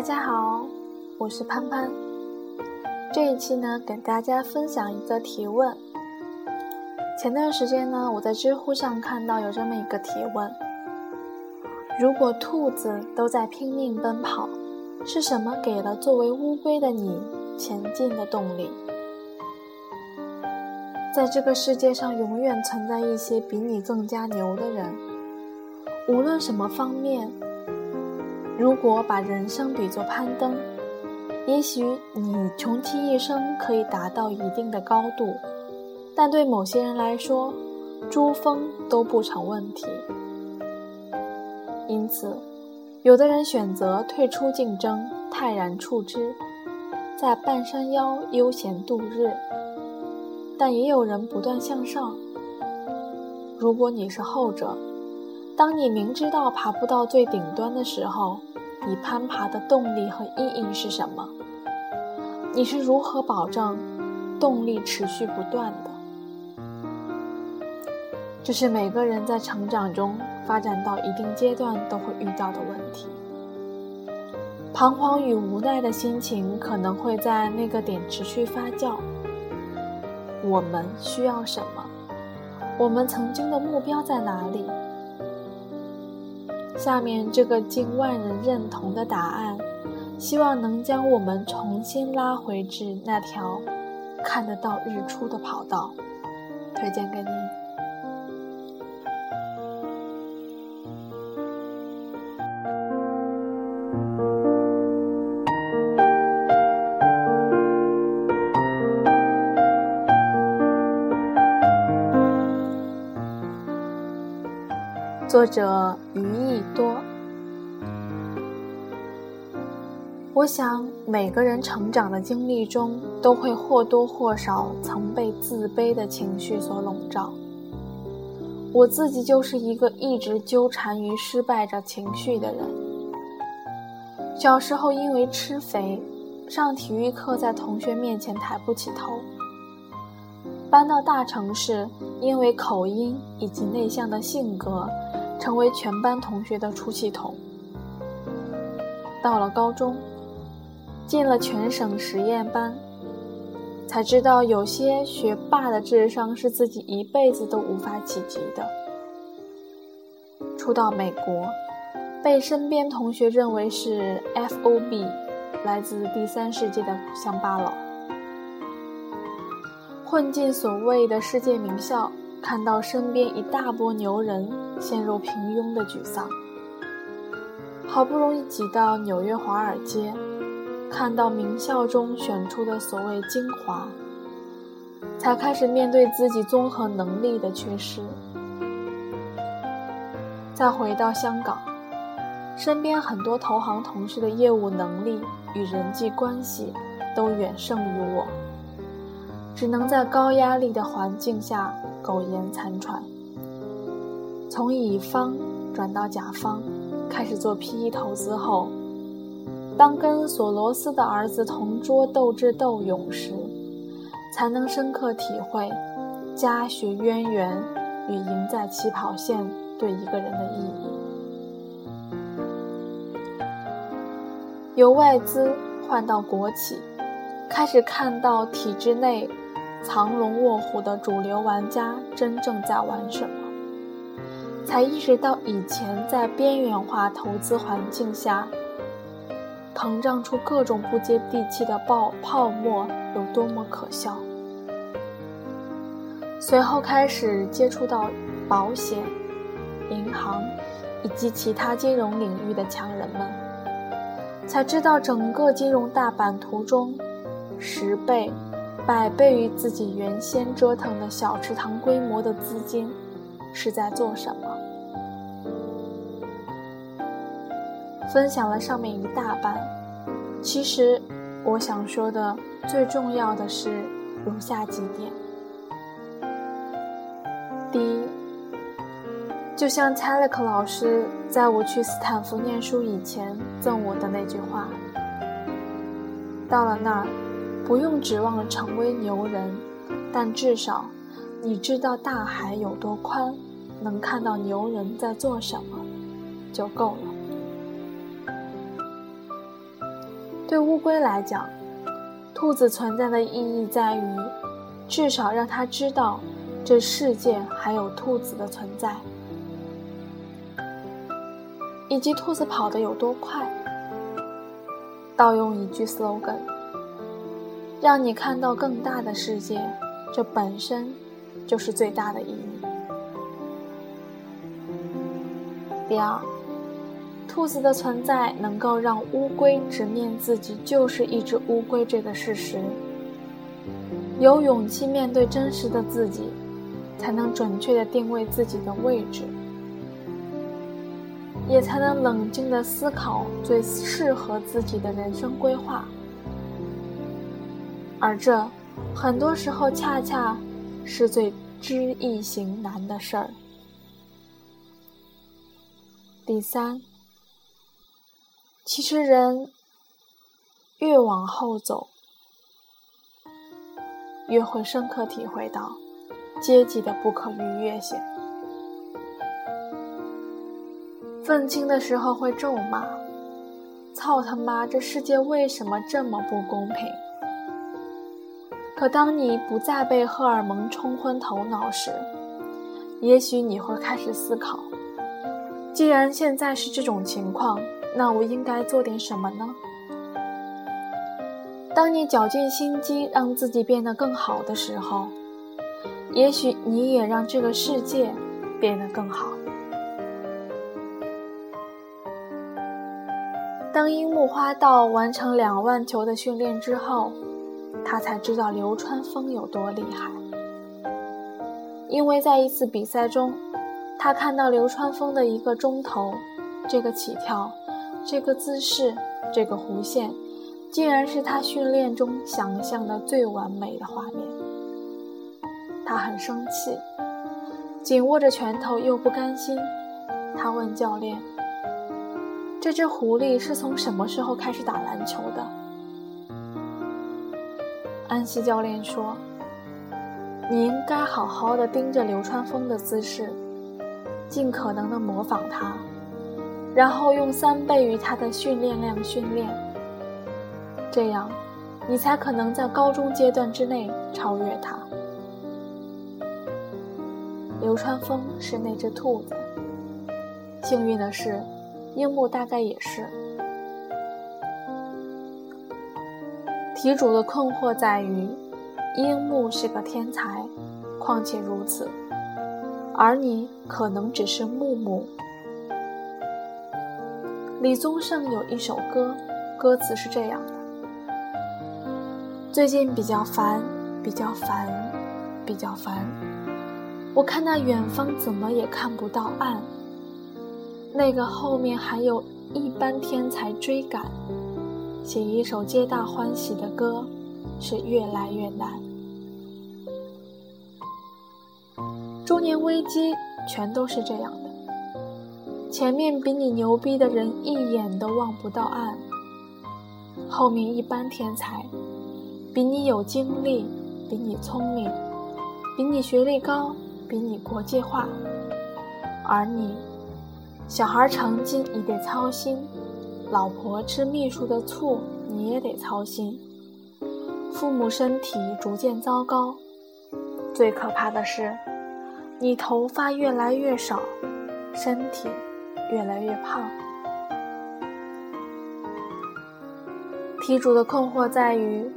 大家好，我是潘潘。这一期呢，给大家分享一个提问。前段时间呢，我在知乎上看到有这么一个提问：如果兔子都在拼命奔跑，是什么给了作为乌龟的你前进的动力？在这个世界上，永远存在一些比你更加牛的人，无论什么方面。如果把人生比作攀登，也许你穷其一生可以达到一定的高度，但对某些人来说，珠峰都不成问题。因此，有的人选择退出竞争，泰然处之，在半山腰悠闲度日；但也有人不断向上。如果你是后者，当你明知道爬不到最顶端的时候，你攀爬的动力和意义是什么？你是如何保证动力持续不断的？这是每个人在成长中发展到一定阶段都会遇到的问题。彷徨与无奈的心情可能会在那个点持续发酵。我们需要什么？我们曾经的目标在哪里？下面这个近万人认同的答案，希望能将我们重新拉回至那条看得到日出的跑道，推荐给你。作者于我想，每个人成长的经历中，都会或多或少曾被自卑的情绪所笼罩。我自己就是一个一直纠缠于失败者情绪的人。小时候因为吃肥，上体育课在同学面前抬不起头；搬到大城市，因为口音以及内向的性格。成为全班同学的出气筒。到了高中，进了全省实验班，才知道有些学霸的智商是自己一辈子都无法企及的。初到美国，被身边同学认为是 F.O.B，来自第三世界的乡巴佬，混进所谓的世界名校。看到身边一大波牛人陷入平庸的沮丧，好不容易挤到纽约华尔街，看到名校中选出的所谓精华，才开始面对自己综合能力的缺失。再回到香港，身边很多投行同事的业务能力与人际关系都远胜于我，只能在高压力的环境下。苟延残喘，从乙方转到甲方，开始做 PE 投资后，当跟索罗斯的儿子同桌斗智斗勇时，才能深刻体会家学渊源与赢在起跑线对一个人的意义。由外资换到国企，开始看到体制内。藏龙卧虎的主流玩家真正在玩什么？才意识到以前在边缘化投资环境下膨胀出各种不接地气的爆泡沫有多么可笑。随后开始接触到保险、银行以及其他金融领域的强人们，才知道整个金融大版图中十倍。百倍于自己原先折腾的小池塘规模的资金，是在做什么？分享了上面一大半，其实我想说的最重要的是如下几点。第一，就像 t a l k 老师在我去斯坦福念书以前赠我的那句话：到了那儿。不用指望成为牛人，但至少你知道大海有多宽，能看到牛人在做什么，就够了。对乌龟来讲，兔子存在的意义在于，至少让它知道这世界还有兔子的存在，以及兔子跑得有多快。盗用一句 slogan，让你看到更大的世界，这本身就是最大的意义。第二。兔子的存在能够让乌龟直面自己就是一只乌龟这个事实，有勇气面对真实的自己，才能准确的定位自己的位置，也才能冷静的思考最适合自己的人生规划。而这，很多时候恰恰是最知易行难的事儿。第三。其实，人越往后走，越会深刻体会到阶级的不可逾越性。愤青的时候会咒骂：“操他妈，这世界为什么这么不公平？”可当你不再被荷尔蒙冲昏头脑时，也许你会开始思考：既然现在是这种情况。那我应该做点什么呢？当你绞尽心机让自己变得更好的时候，也许你也让这个世界变得更好。当樱木花道完成两万球的训练之后，他才知道流川枫有多厉害。因为在一次比赛中，他看到流川枫的一个中投，这个起跳。这个姿势，这个弧线，竟然是他训练中想象的最完美的画面。他很生气，紧握着拳头又不甘心。他问教练：“这只狐狸是从什么时候开始打篮球的？”安西教练说：“你应该好好的盯着流川枫的姿势，尽可能的模仿他。”然后用三倍于他的训练量训练，这样，你才可能在高中阶段之内超越他。流川枫是那只兔子，幸运的是，樱木大概也是。题主的困惑在于，樱木是个天才，况且如此，而你可能只是木木。李宗盛有一首歌，歌词是这样的：最近比较烦，比较烦，比较烦。我看那远方怎么也看不到岸，那个后面还有一班天才追赶。写一首皆大欢喜的歌，是越来越难。中年危机全都是这样的。前面比你牛逼的人一眼都望不到岸，后面一般天才，比你有经历，比你聪明，比你学历高，比你国际化，而你，小孩成绩你得操心，老婆吃秘书的醋你也得操心，父母身体逐渐糟糕，最可怕的是，你头发越来越少，身体。越来越胖。题主的困惑在于，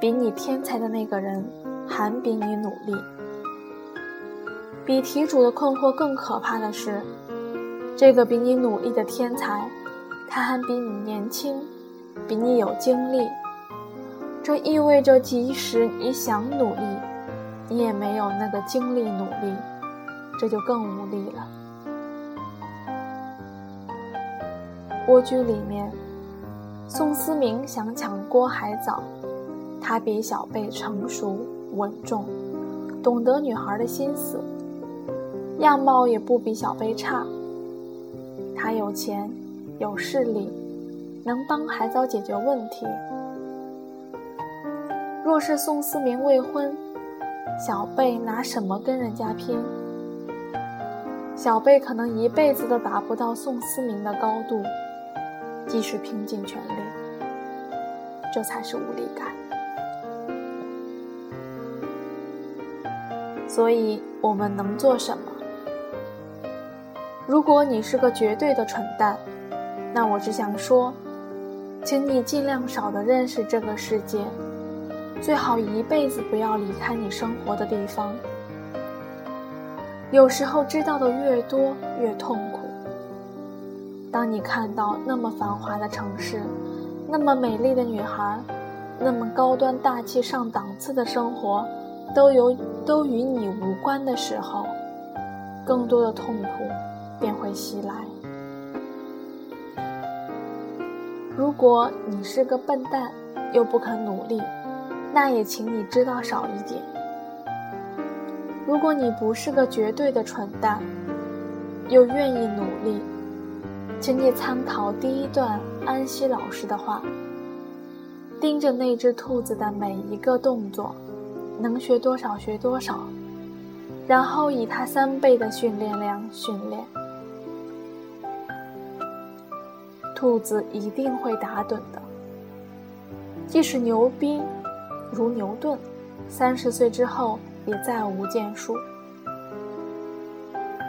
比你天才的那个人还比你努力。比题主的困惑更可怕的是，这个比你努力的天才，他还比你年轻，比你有精力。这意味着，即使你想努力，你也没有那个精力努力，这就更无力了。蜗居里面，宋思明想抢郭海藻，他比小贝成熟稳重，懂得女孩的心思，样貌也不比小贝差。他有钱，有势力，能帮海藻解决问题。若是宋思明未婚，小贝拿什么跟人家拼？小贝可能一辈子都达不到宋思明的高度。即使拼尽全力，这才是无力感。所以，我们能做什么？如果你是个绝对的蠢蛋，那我只想说，请你尽量少的认识这个世界，最好一辈子不要离开你生活的地方。有时候知道的越多，越痛苦。当你看到那么繁华的城市，那么美丽的女孩，那么高端大气上档次的生活。都有都与你无关的时候，更多的痛苦便会袭来。如果你是个笨蛋，又不肯努力，那也请你知道少一点。如果你不是个绝对的蠢蛋，又愿意努力，请你参考第一段安西老师的话：盯着那只兔子的每一个动作。能学多少学多少，然后以他三倍的训练量训练。兔子一定会打盹的。即使牛逼如牛顿，三十岁之后也再无建树。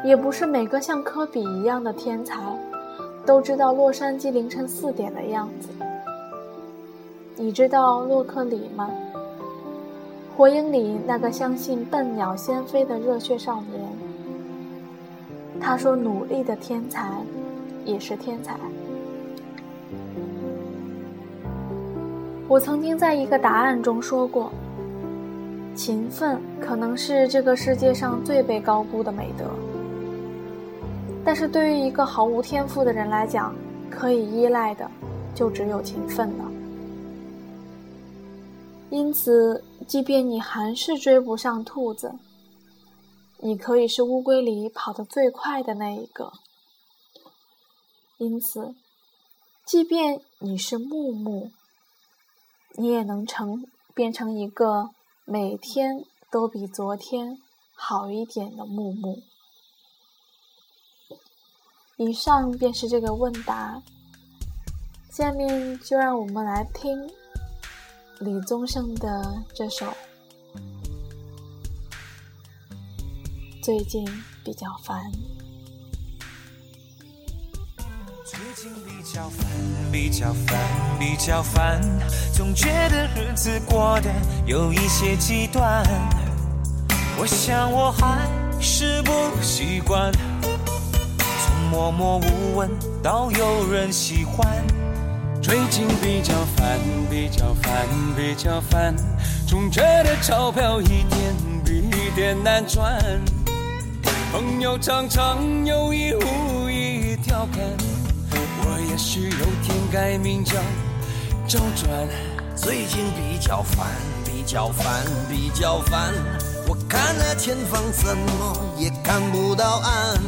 也不是每个像科比一样的天才，都知道洛杉矶凌晨四点的样子。你知道洛克里吗？火影里那个相信笨鸟先飞的热血少年，他说：“努力的天才也是天才。”我曾经在一个答案中说过，勤奋可能是这个世界上最被高估的美德，但是对于一个毫无天赋的人来讲，可以依赖的就只有勤奋了。因此，即便你还是追不上兔子，你可以是乌龟里跑得最快的那一个。因此，即便你是木木，你也能成变成一个每天都比昨天好一点的木木。以上便是这个问答，下面就让我们来听。李宗盛的这首最近比较烦。最近比较烦，比较烦，比较烦，总觉得日子过得有一些极端。我想我还是不习惯，默默无闻到有人喜欢。最近比较烦，比较烦，比较烦，总觉得钞票一点比一点难赚。朋友常常有意无意调侃，我也许有天改名叫周转。最近比较烦，比较烦，比较烦，我看那前方怎么也看不到岸。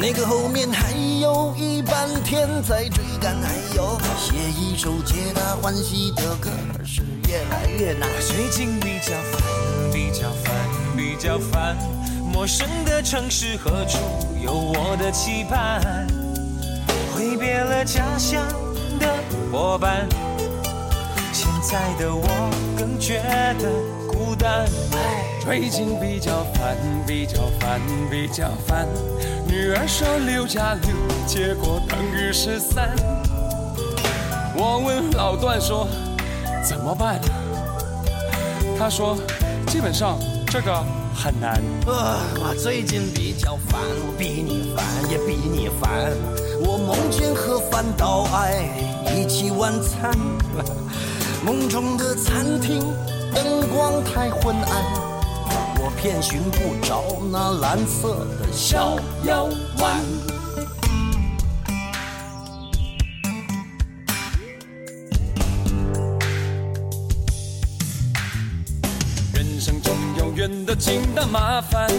那个后面还有一半天在追赶，还有写一首皆大欢喜的歌是越来越难。最近比较烦，比较烦，比较烦。陌生的城市何处有我的期盼？挥别了家乡的伙伴，现在的我更觉得单。最近比较烦，比较烦，比较烦。女儿说六加六，结果等于十三。我问老段说怎么办？他说基本上这个很难。我最近比较烦，我比你烦也比你烦。我梦见和范岛爱一起晚餐，梦中的餐厅灯光太昏暗。我遍寻不着那蓝色的小药丸。人生中有远的近的麻烦，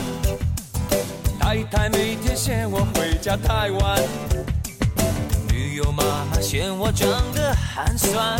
太太每天嫌我回家太晚，女友妈妈嫌我长得寒酸，